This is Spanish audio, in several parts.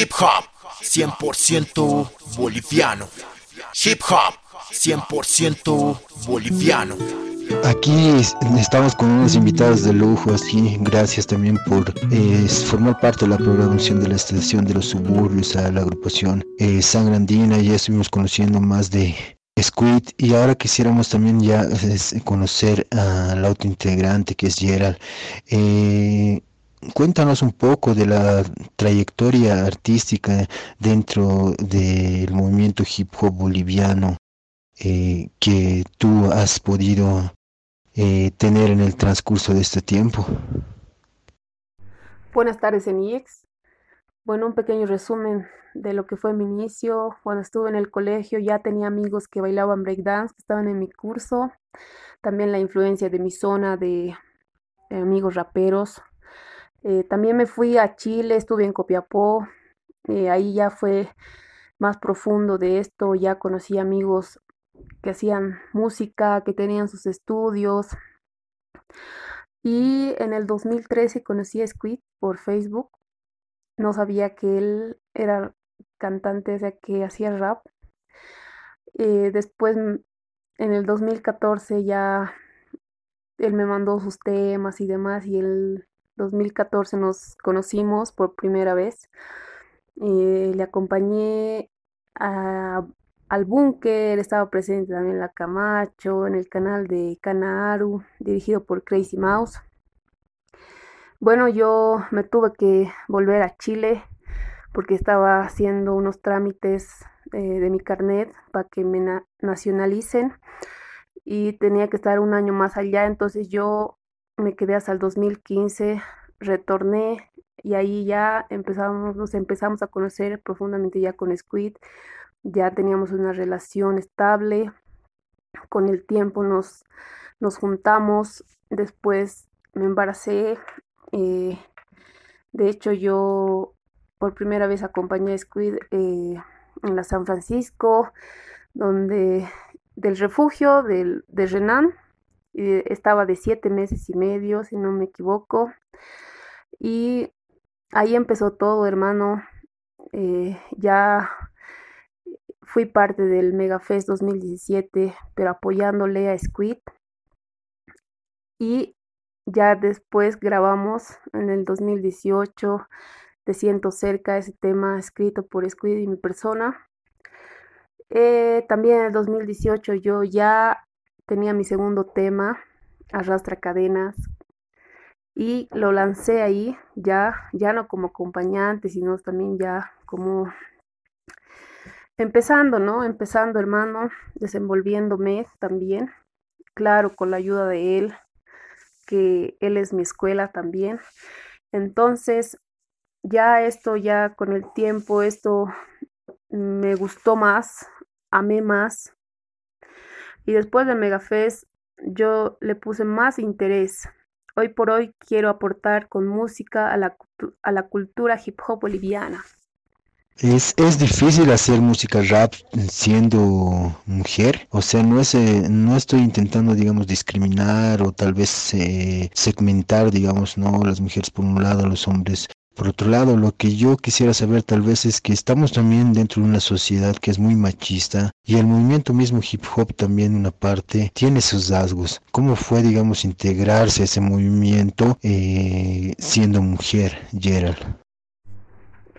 Hip hop 100% boliviano. Hip hop 100% boliviano. Aquí estamos con unos invitados de lujo, así gracias también por formar parte de la programación de la estación de los suburbios a la agrupación eh, Sangrandina. Ya estuvimos conociendo más de Squid y ahora quisiéramos también ya conocer al autointegrante que es Gerald. Eh, cuéntanos un poco de la trayectoria artística dentro del movimiento hip hop boliviano eh, que tú has podido eh, tener en el transcurso de este tiempo. Buenas tardes, ENIEX. Bueno, un pequeño resumen de lo que fue mi inicio. Cuando estuve en el colegio ya tenía amigos que bailaban breakdance, que estaban en mi curso. También la influencia de mi zona de amigos raperos. Eh, también me fui a Chile, estuve en Copiapó. Eh, ahí ya fue más profundo de esto. Ya conocí amigos que hacían música, que tenían sus estudios. Y en el 2013 conocí a Squid por Facebook. No sabía que él era cantante, o sea, que hacía rap. Eh, después, en el 2014 ya él me mandó sus temas y demás y el 2014 nos conocimos por primera vez. Eh, le acompañé al búnker, estaba presente también en la Camacho, en el canal de Canaaru, dirigido por Crazy Mouse. Bueno, yo me tuve que volver a Chile porque estaba haciendo unos trámites eh, de mi carnet para que me nacionalicen y tenía que estar un año más allá, entonces yo me quedé hasta el 2015, retorné y ahí ya empezamos, nos empezamos a conocer profundamente ya con Squid ya teníamos una relación estable, con el tiempo nos, nos juntamos, después me embaracé, eh, de hecho yo por primera vez acompañé a Squid eh, en la San Francisco, donde del refugio del, de Renan, estaba de siete meses y medio, si no me equivoco, y ahí empezó todo, hermano, eh, ya Fui parte del Megafest 2017, pero apoyándole a Squid. Y ya después grabamos en el 2018 Te siento cerca, ese tema escrito por Squid y mi persona. Eh, también en el 2018 yo ya tenía mi segundo tema, Arrastra Cadenas, y lo lancé ahí, ya, ya no como acompañante, sino también ya como empezando, ¿no? Empezando, hermano, desenvolviéndome también, claro, con la ayuda de él, que él es mi escuela también. Entonces, ya esto, ya con el tiempo, esto me gustó más, amé más. Y después de Megafest, yo le puse más interés. Hoy por hoy quiero aportar con música a la, a la cultura hip hop boliviana. Es, es difícil hacer música rap siendo mujer, o sea, no es, eh, no estoy intentando, digamos, discriminar o tal vez eh, segmentar, digamos, no, las mujeres por un lado, los hombres por otro lado. Lo que yo quisiera saber tal vez es que estamos también dentro de una sociedad que es muy machista y el movimiento mismo hip hop también una parte tiene sus rasgos. ¿Cómo fue, digamos, integrarse a ese movimiento eh, siendo mujer, Gerald?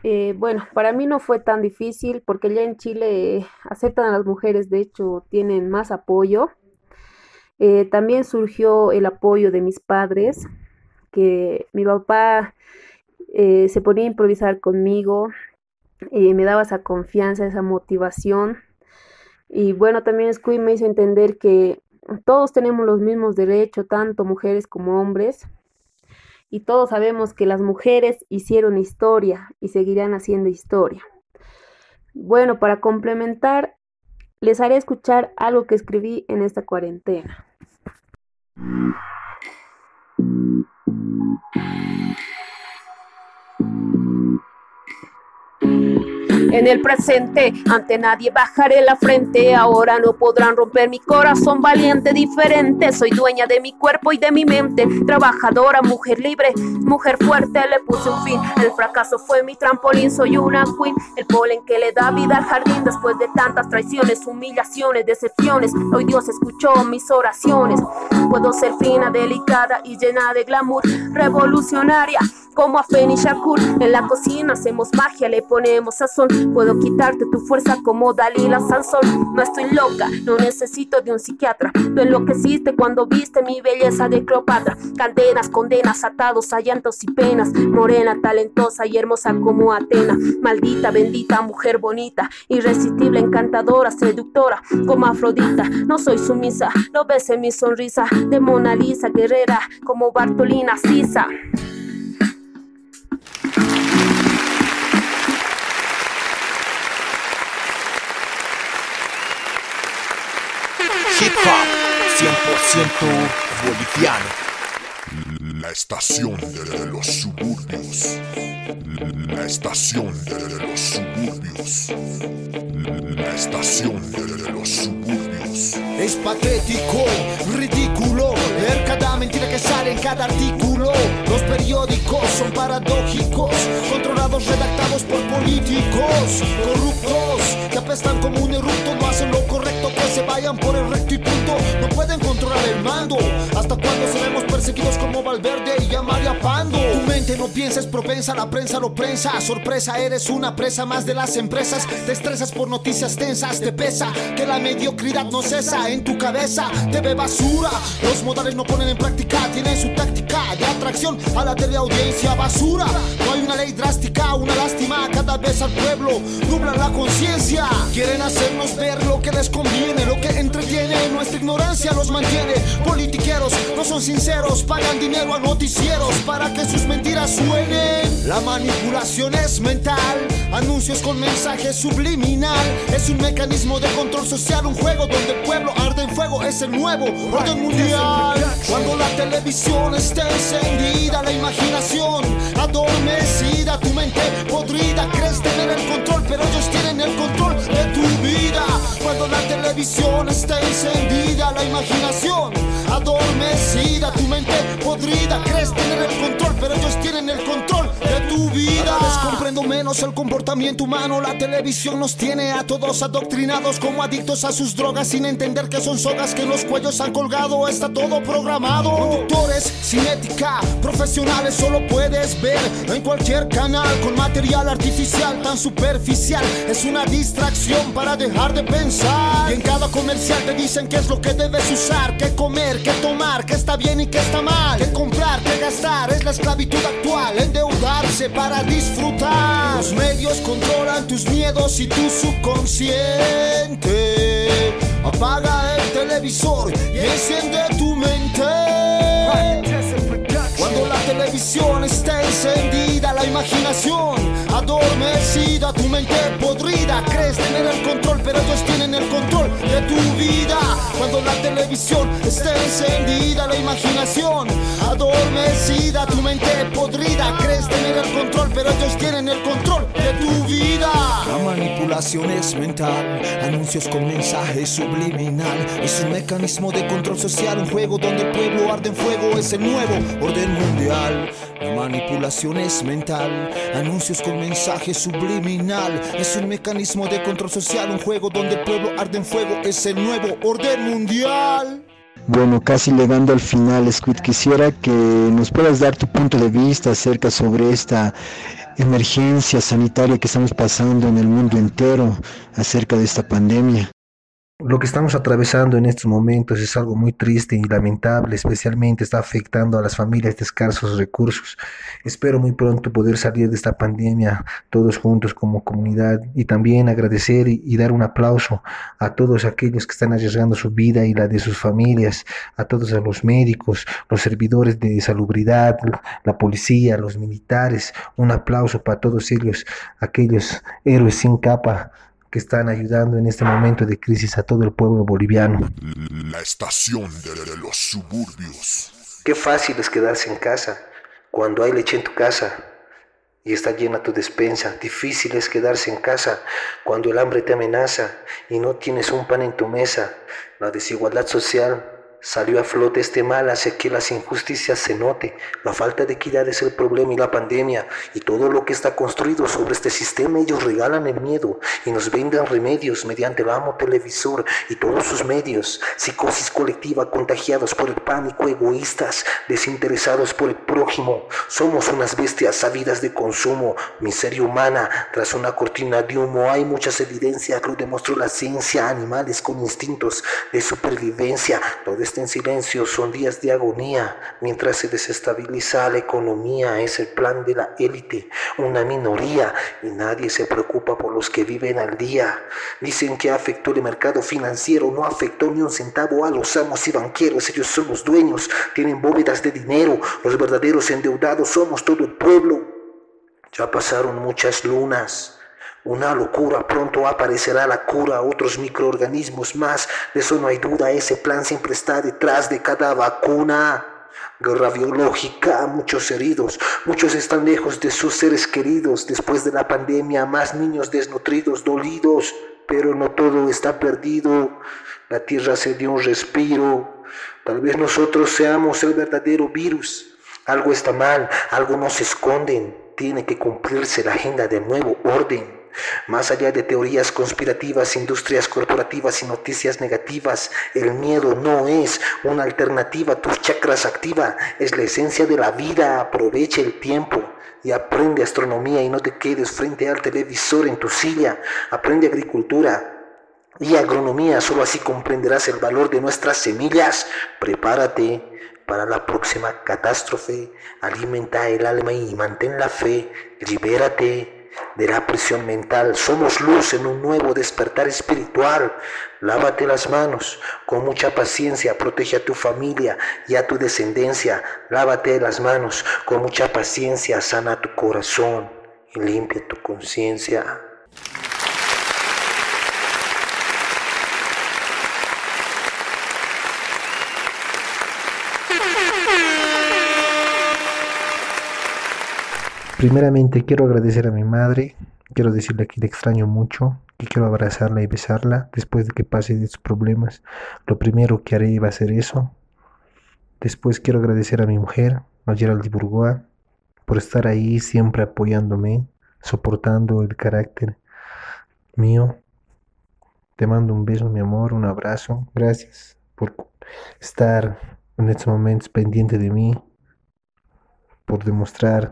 Eh, bueno, para mí no fue tan difícil porque ya en Chile aceptan a las mujeres, de hecho tienen más apoyo. Eh, también surgió el apoyo de mis padres, que mi papá eh, se ponía a improvisar conmigo, me daba esa confianza, esa motivación. Y bueno, también Squid me hizo entender que todos tenemos los mismos derechos, tanto mujeres como hombres, y todos sabemos que las mujeres hicieron historia y seguirán haciendo historia. Bueno, para complementar, les haré escuchar algo que escribí en esta cuarentena. En el presente. Ante nadie bajaré la frente. Ahora no podrán romper mi corazón valiente, diferente. Soy dueña de mi cuerpo y de mi mente. Trabajadora, mujer libre, mujer fuerte. Le puse un fin. El fracaso fue mi trampolín. Soy una queen. El polen que le da vida al jardín después de tantas traiciones, humillaciones, decepciones. Hoy Dios escuchó mis oraciones. Puedo ser fina, delicada y llena de glamour. Revolucionaria como a Feni Shakur. En la cocina hacemos magia, le ponemos sazón. Puedo quitarte tu fuerza como Dalila Sansón. No estoy loca, no necesito de un psiquiatra. Tú enloqueciste cuando viste mi belleza de Cleopatra. Cadenas, condenas, atados a llantos y penas. Morena, talentosa y hermosa como Atena. Maldita, bendita, mujer bonita. Irresistible, encantadora, seductora como Afrodita. No soy sumisa, lo ves en mi sonrisa. De Mona Lisa, guerrera como Bartolina Sisa. Hip hop 100% boliviano. La estación de los suburbios. La estación de los suburbios. La estación de los suburbios. Es patético, ridículo, leer cada mentira que sale en cada artículo. Los periódicos son paradójicos, controlados, redactados por políticos corruptos Valverde y a Pando? Tu mente no piensa, es propensa, la prensa lo prensa. Sorpresa, eres una presa más de las empresas. Te estresas por noticias tensas, te pesa que la mediocridad no cesa en tu cabeza. Te ve basura, los modales no ponen en práctica, tienen su táctica de atracción a la teleaudiencia basura. No hay una ley drástica, una lástima cada vez al pueblo. Nublan la conciencia, quieren hacernos ver lo que les conviene, lo que entretiene. Nuestra ignorancia los mantiene. Politiqueros no son sinceros, pagan dinero a noticieros para que sus mentiras suenen. La manipulación es mental, anuncios con mensaje subliminal. Es un mecanismo de control social, un juego donde el pueblo arde en fuego. Es el nuevo orden mundial. Cuando la televisión está encendida, la imaginación adormecida, tu mente podrida, crees tener el control, pero ellos tienen el control de tu vida. Cuando la televisión está encendida, la imaginación adormecida, tu mente podrida, crees tener menos el comportamiento humano, la televisión nos tiene a todos adoctrinados como adictos a sus drogas sin entender que son sogas que los cuellos han colgado, está todo programado. Conductores sin ética, profesionales solo puedes ver en cualquier canal con material artificial tan superficial. Es una distracción para dejar de pensar. Y en cada comercial te dicen qué es lo que debes usar, qué comer, qué tomar, qué está bien y qué está mal, qué comprar, qué gastar. Es la esclavitud actual, endeudarse para disfrutar. Los medios controlan tus miedos y tu subconsciente. Apaga el televisor y enciende tu mente. Cuando la televisión está encendida, la imaginación adormecida, tu mente podrida, crees tener el control, pero ellos tienen el control de tu vida. Cuando la televisión está encendida, la imaginación adormecida, tu mente podrida, crees tener el control, pero ellos tienen el control de tu vida. La manipulación es mental, anuncios con mensaje subliminal, es un mecanismo de control social, un juego donde el pueblo arde en fuego, es el nuevo orden mundial. La manipulación es mental, anuncios con mensaje subliminal, es un mecanismo de control social, un juego donde el pueblo arde en fuego, es el nuevo orden mundial. Bueno, casi llegando al final, Squid, quisiera que nos puedas dar tu punto de vista acerca sobre esta emergencia sanitaria que estamos pasando en el mundo entero acerca de esta pandemia. Lo que estamos atravesando en estos momentos es algo muy triste y lamentable, especialmente está afectando a las familias de escasos recursos. Espero muy pronto poder salir de esta pandemia todos juntos como comunidad y también agradecer y, dar un aplauso a todos aquellos que están arriesgando su vida y la de sus familias, a todos los médicos, los servidores de salubridad, la policía, los militares. Un aplauso para todos ellos, aquellos héroes sin capa que están ayudando en este momento de crisis a todo el pueblo boliviano. La estación de los suburbios. Qué fácil es quedarse en casa cuando hay leche en tu casa. y está llena tu despensa. Difícil es quedarse en casa cuando el hambre te amenaza y no tienes un pan en tu mesa. La desigualdad social Salió a flote este mal, hace que las injusticias se note. La falta de equidad es el problema y la pandemia. Y todo lo que está construido sobre este sistema, ellos regalan el miedo y nos venden remedios mediante el amo televisor y todos sus medios. Psicosis colectiva, contagiados por el pánico, egoístas, desinteresados por el prójimo. Somos unas bestias sabidas de consumo, miseria humana. Tras una cortina de humo hay muchas evidencias, lo demostró la ciencia, animales con instintos de supervivencia. Todo en silencio son días de agonía, mientras se desestabiliza la economía, es el plan de la élite, una minoría, y nadie se preocupa por los que viven al día. Dicen que afectó el mercado financiero, no afectó ni un centavo a los amos y banqueros, ellos son los dueños, tienen bóvedas de dinero, los verdaderos endeudados somos todo el pueblo. Ya pasaron muchas lunas una locura, pronto aparecerá la cura, otros microorganismos más, de eso no hay duda, ese plan siempre está detrás de cada vacuna. Guerra biológica, muchos heridos, muchos están lejos de sus seres queridos, después de la pandemia, más niños desnutridos, dolidos, pero no todo está perdido, la tierra se dio un respiro, tal vez nosotros seamos el verdadero virus, algo está mal, algo nos esconden, tiene que cumplirse la agenda de nuevo orden. Más allá de teorías conspirativas, industrias corporativas y noticias negativas, el miedo no es una alternativa. Tus chakras activa, es la esencia de la vida. Aprovecha el tiempo y aprende astronomía y no te quedes frente al televisor en tu silla. Aprende agricultura, y agronomía, solo así comprenderás el valor de nuestras semillas. Prepárate para la próxima catástrofe, alimenta el alma y mantén la fe, libérate de la prisión mental. Somos luz en un nuevo despertar espiritual. Lávate las manos con mucha paciencia, protege a tu familia y a tu descendencia. Lávate las manos con mucha paciencia, sana tu corazón y limpia tu conciencia. Primeramente quiero agradecer a mi madre, quiero decirle que le extraño mucho, que quiero abrazarla y besarla después de que pase de sus problemas. Lo primero que haré va a ser eso. Después quiero agradecer a mi mujer, a Geraldine Burgoa, por estar ahí siempre apoyándome, soportando el carácter mío. Te mando un beso, mi amor, un abrazo. Gracias por estar en estos momentos pendiente de mí, por demostrar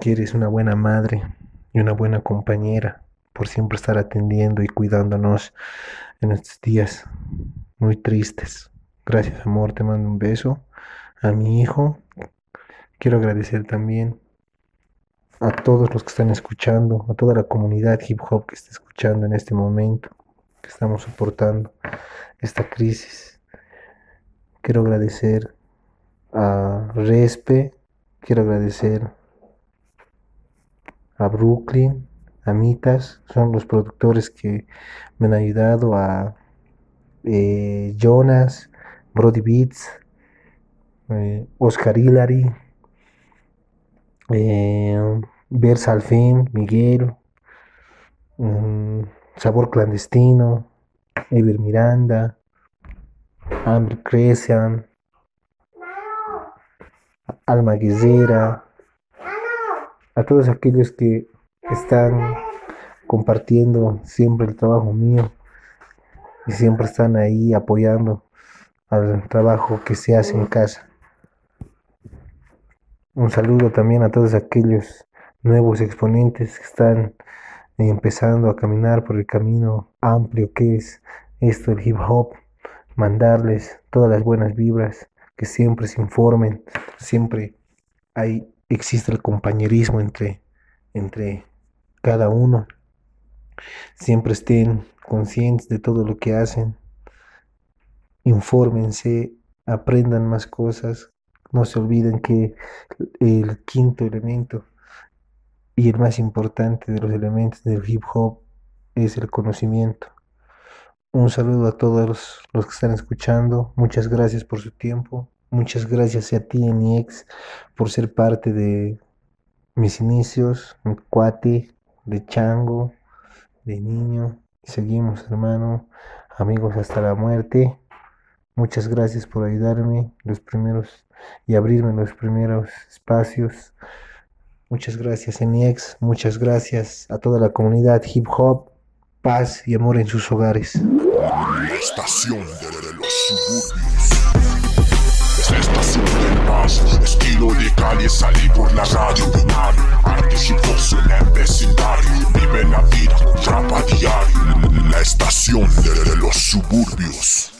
que eres una buena madre y una buena compañera por siempre estar atendiendo y cuidándonos en estos días muy tristes. Gracias, amor, te mando un beso. A mi hijo, quiero agradecer también a todos los que están escuchando, a toda la comunidad hip hop que está escuchando en este momento, que estamos soportando esta crisis. Quiero agradecer a Respe, quiero agradecer a Brooklyn, a Mitas, son los productores que me han ayudado a eh, Jonas, Brody Beats, eh, Oscar Hillary, eh, Miguel, mm, Sabor Clandestino, Ever Miranda, Amber Cresian, Alma Guizera, a todos aquellos que están compartiendo siempre el trabajo mío y siempre están ahí apoyando al trabajo que se hace en casa. Un saludo también a todos aquellos nuevos exponentes que están empezando a caminar por el camino amplio que es esto el hip hop, mandarles todas las buenas vibras, que siempre se informen, siempre hay existe el compañerismo entre, entre cada uno. Siempre estén conscientes de todo lo que hacen. Infórmense, aprendan más cosas. No se olviden que el quinto elemento y el más importante de los elementos del hip hop es el conocimiento. Un saludo a todos los que están escuchando. Muchas gracias por su tiempo. Muchas gracias a ti, NIEX, por ser parte de, mis inicios, mi cuate, de chango, de niño. Seguimos, hermano, amigos hasta la muerte. Muchas gracias por ayudarme los primeros y abrirme los primeros espacios. Muchas gracias, Eniex. Muchas gracias a toda la comunidad hip hop. Paz y amor en sus hogares. La estación de los suburbios. Del paz. Estilo de calle, salí por la radio binario. Arte chicoso en el vecindario. Vive la vida, trapa diario. La estación de los suburbios.